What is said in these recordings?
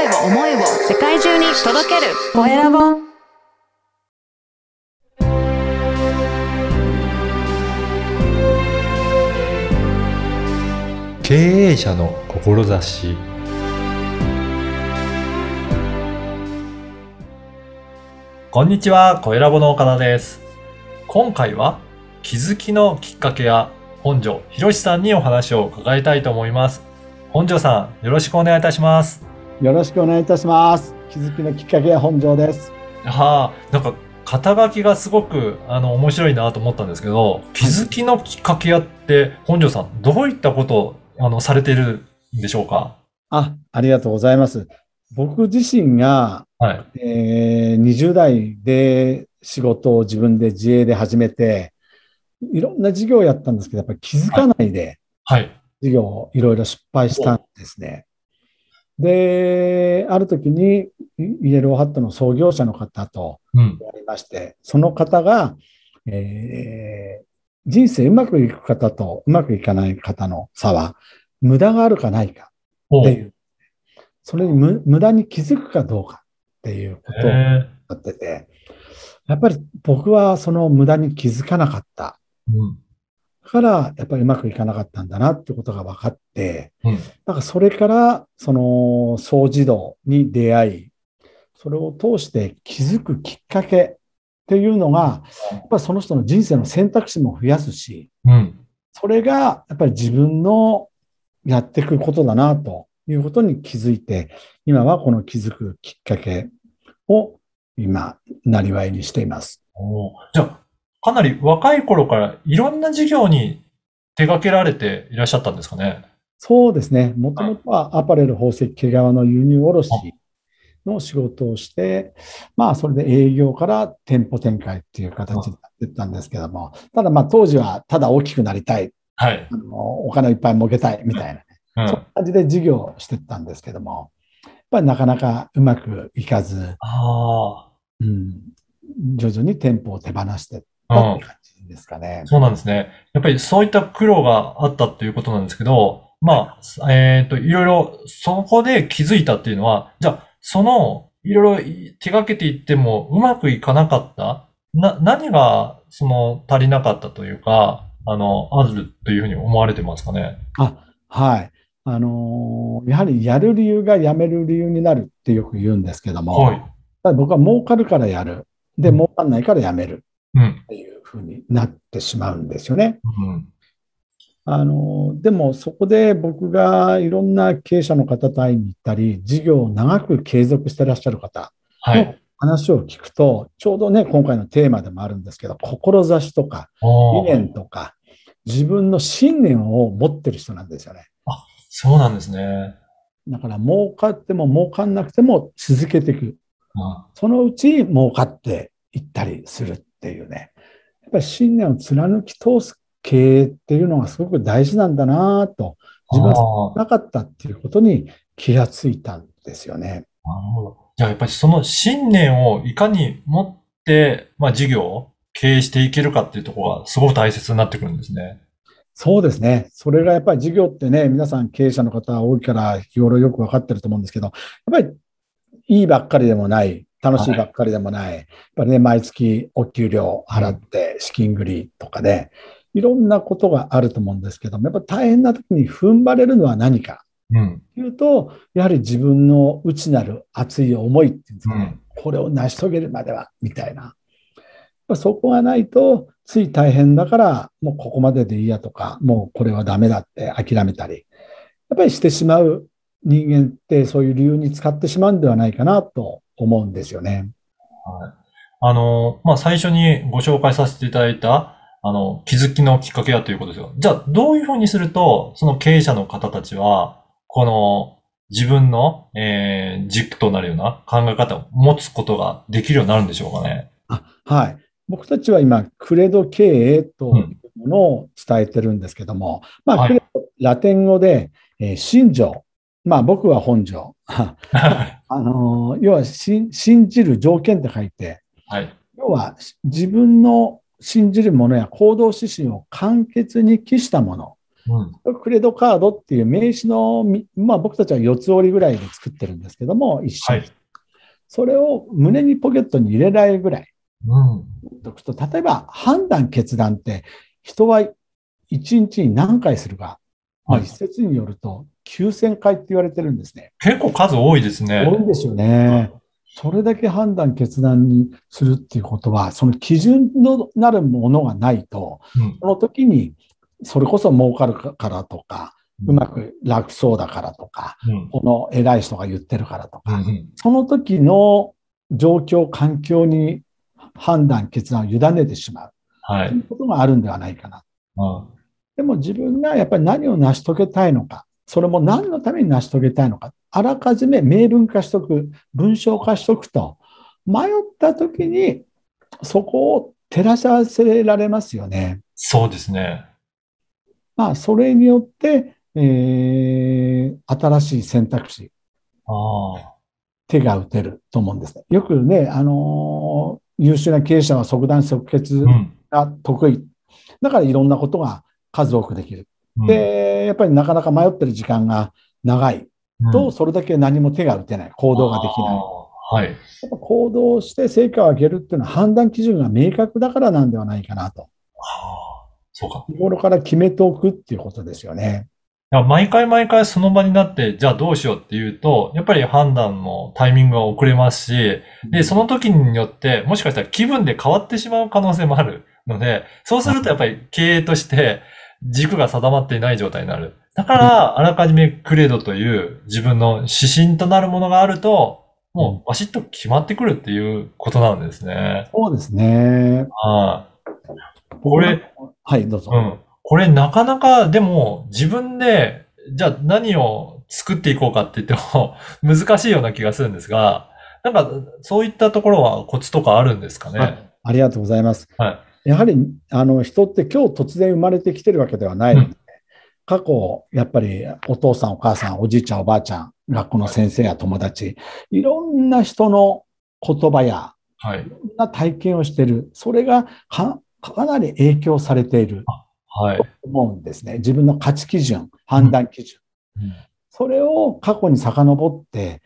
声を思いを世界中に届けるコエラボ経営者の志こんにちは、コエラボの岡田です。今回は気づきのきっかけや本庄博さんにお話を伺いたいと思います。本庄さん、よろしくお願いいたします。よろしくお願いいたします。気づきのきっかけは本庄です。はあ、なんか肩書きがすごくあの面白いなと思ったんですけど、気づきのきっかけやって本庄さん、どういったことをあのされているんでしょうか？あ、ありがとうございます。僕自身が、はい。えー20代で仕事を自分で自営で始めて、いろんな事業をやったんですけど、やっぱり気づかないではい。事業をいろいろ失敗したんですね。で、ある時にイエローハットの創業者の方とうん。やりまして、その方が、えー人生うまくいく方とうまくいかない方の差は、無駄があるかないかおっていう、それに無無駄に気づくかどうかっていうことをやへってて、やっぱり僕はその無駄に気づかなかったーうん。から、やっぱりうまくいかなかったんだなってことが分かって、うん。なんかそれから、その、総自動に出会い、それを通して気づくきっかけっていうのが、やっぱりその人の人生の選択肢も増やすし、うん。それがやっぱり自分のやっていくことだなということに気づいて、今はこの気づくきっかけを今、なりわいにしています。じゃあ、かなり若い頃からいろんな事業に手掛けられていらっしゃったんですかね？そうですね。もともとはアパレル宝石毛皮の輸入卸の仕事をして、まあ、それで営業から店舗展開っていう形になっていったんですけども、ただまあ、当時はただ大きくなりたい、はい。あのお金をいっぱい儲けたいみたいな、うん。そんな感じで事業をしていったんですけども、やっぱりなかなかうまくいかず、あうん、徐々に店舗を手放していっあ。うんたって。感じですかね。そうなんですね。やっぱりそういった苦労があったっていうことなんですけど、まあ、えっと、いろいろそこで気づいたっていうのは、じゃあ、その、いろいろ手掛けていってもうまくいかなかったな、何が、その、足りなかったというか、あの、あるというふうに思われてますかね。あ、はい。あのーやはりやる理由がやめる理由になるってよく言うんですけども、はい。僕は儲かるからやる。で、うん儲かんないからやめるうん。っていうふうになってしまうんですよね。うん。あのーでもそこで僕がいろんな経営者の方と会いに行ったり、事業を長く継続してらっしゃる方はい。話を聞くと、ちょうどね、今回のテーマでもあるんですけど、志とか理念とか、自分の信念を持ってる人なんですよね。そうなんですね。だから儲かっても儲かんなくても続けていく。うんそのうち儲かっていったりするっていうね。やっぱり信念を貫き通す経営っていうのがすごく大事なんだなと、自分はなかったっていうことに気がついたんですよね。なるほど。じゃあやっぱりその信念をいかに持って、まあ事業を経営していけるかっていうところがすごく大切になってくるんですね。そうですね。それがやっぱり事業ってね、皆さん経営者の方多いから日頃よくわかってると思うんですけど、やっぱりいいばっかりでもない、楽しいばっかりでもない、やっぱりね、毎月お給料払って資金繰りとかで、いろんなことがあると思うんですけども、やっぱ大変な時に踏ん張れるのは何か。うん。というと、やはり自分の内なる熱い思いっていうんですかね、うん。これを成し遂げるまでは、みたいな。そこがないと、つい大変だから、もうここまででいいやとか、もうこれはダメだって諦めたり、やっぱりしてしまう人間ってそういう理由に使ってしまうんではないかなと思うんですよね。はい。あの、まあ最初にご紹介させていただいた、あの、気づきのきっかけだということですよ。じゃあ、どういうふうにすると、その経営者の方たちは、この自分の、えー軸となるような考え方を持つことができるようになるんでしょうかね。あはい。僕たちは今、クレド経営というものを伝えてるんですけども、まあ、はいラテン語で、えー信条。まあ、僕は本条。あのー要は信、信じる条件って書いて、はい。要は自分の信じるものや行動指針を簡潔に記したもの。うん。クレドカードっていう名刺のみ、まあ僕たちは四つ折りぐらいで作ってるんですけども、一緒に。はいそれを胸にポケットに入れられるぐらいうん。例えば判断、決断って人は一日に何回するか、まあはい一説によると9000回って言われてるんですね。結構数多いですね。多いんですよね。それだけ判断、決断にするっていうことは、その基準のなるものがないと、うんその時に、それこそ儲かるからとか、うまく楽そうだからとか、うん。この偉い人が言ってるからとか、うんうんその時の状況、環境に判断、決断を委ねてしまうはい。ということがあるんではないかな。うんでも自分がやっぱり何を成し遂げたいのか、それも何のために成し遂げたいのか、あらかじめ明文化しとく、文章化しとくと、迷った時にそこを照らし合わせられますよね。そうですね。まあ、それによって、えー新しい選択肢、ああ。手が打てると思うんですね。よくね、あのー優秀な経営者は即断即決うん。が得意。だからいろんなことが数多くできる。うん、で、やっぱりなかなか迷ってる時間が長いと、うんそれだけ何も手が打てない。行動ができない。はい。やっぱ行動して成果を上げるっていうのは判断基準が明確だからなんではないかなと。ああそうか。日頃から決めておくっていうことですよね。毎回毎回その場になって、じゃあどうしようっていうと、やっぱり判断のタイミングが遅れますし、で、その時によって、もしかしたら気分で変わってしまう可能性もあるので、そうするとやっぱり経営として軸が定まっていない状態になる。だから、あらかじめクレドという自分の指針となるものがあると、もうバシッと決まってくるっていうことなんですね。そうですね。はい。これ、はい、どうぞ。うん。これなかなかでも自分で、じゃあ何を作っていこうかって言っても 難しいような気がするんですが、なんかそういったところはコツとかあるんですかね？ありがとうございます。はやはり、あの、人って今日突然生まれてきてるわけではないので、うん過去、やっぱりお父さん、お母さん、おじいちゃん、おばあちゃん、学校の先生や友達、いろんな人の言葉や、はい。いろんな体験をしている。それがかかなり影響されているはいと。思うんですね。自分の価値基準、判断基準。うんそれを過去に遡って、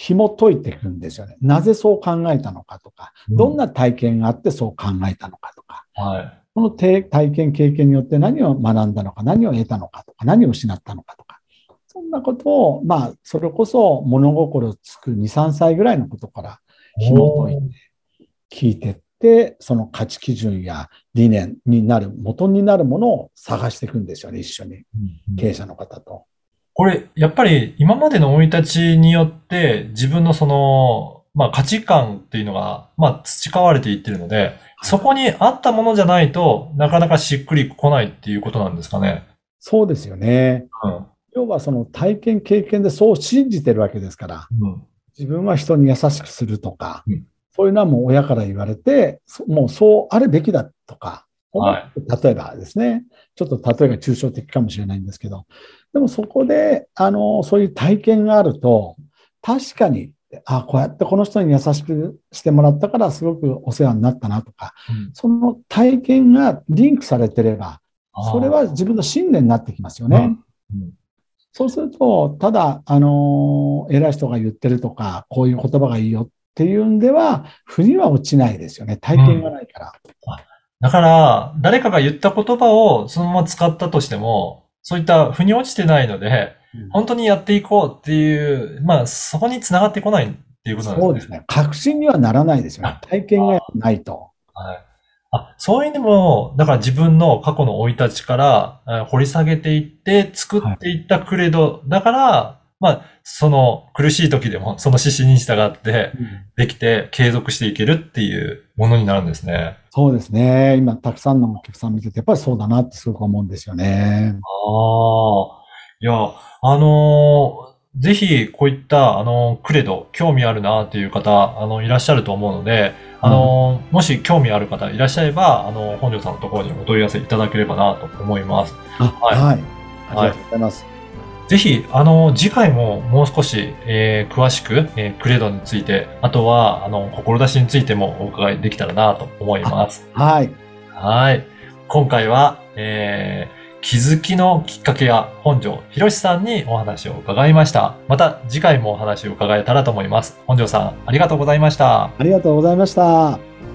紐解いていくんですよね。なぜそう考えたのかとか、どんな体験があってそう考えたのかとか、はい。この体体験、経験によって何を学んだのか、何を得たのかとか、何を失ったのかとか、そんなことを、まあ、それこそ物心つく2、3歳ぐらいのことから紐解いて聞いてって、その価値基準や理念になる、元になるものを探していくんですよね、一緒に、うん。経営者の方と。これ、やっぱり今までの生い立ちによって自分のその、まあ価値観っていうのが、まあ培われていってるので、そこに合ったものじゃないとなかなかしっくりこないっていうことなんですかね。そうですよね。うん。要はその体験、経験でそう信じてるわけですから、うん。自分は人に優しくするとか、うんそういうのはもう親から言われて、そもうそうあるべきだとか、は例えばですね、ちょっと例えが抽象的かもしれないんですけど、でもそこで、あの、そういう体験があると、確かに、あこうやってこの人に優しくしてもらったからすごくお世話になったなとか、うん。その体験がリンクされてれば、それは自分の信念になってきますよね。うんうん。そうすると、ただ、あのー偉い人が言ってるとか、こういう言葉がいいよっていうんでは、腑には落ちないですよね。体験がないから。だから、誰かが言った言葉をそのまま使ったとしても、そういった腑に落ちてないので、本当にやっていこうっていう、まあ、そこに繋がってこないっていうことなんですね。そうですね。確信にはならないですよね。体験がないと。はい。あ、そういう意味でも、だから自分の過去の生い立ちからえー掘り下げていって作っていったクレド。だから、まあ、その苦しい時でもその指針に従ってできて継続していけるっていうものになるんですね。そうですね。今、たくさんのお客さん見てて、やっぱりそうだなってすごく思うんですよね。ああ。いや、あのーぜひ、こういった、あのークレド、興味あるなっていう方、あの、いらっしゃると思うので、あのーもし興味ある方いらっしゃれば、あの、本庄さんのところにお問い合わせいただければなと思います。あ、はいはい。ありがとうございます。ぜひ、あの、次回ももう少し、えー詳しく、えークレドについて、あとは、あの、志についてもお伺いできたらなと思います。はい。はい。今回は、えー気づきのきっかけや本庄博さんにお話を伺いました。また次回もお話を伺えたらと思います。本庄さん、ありがとうございました。ありがとうございました。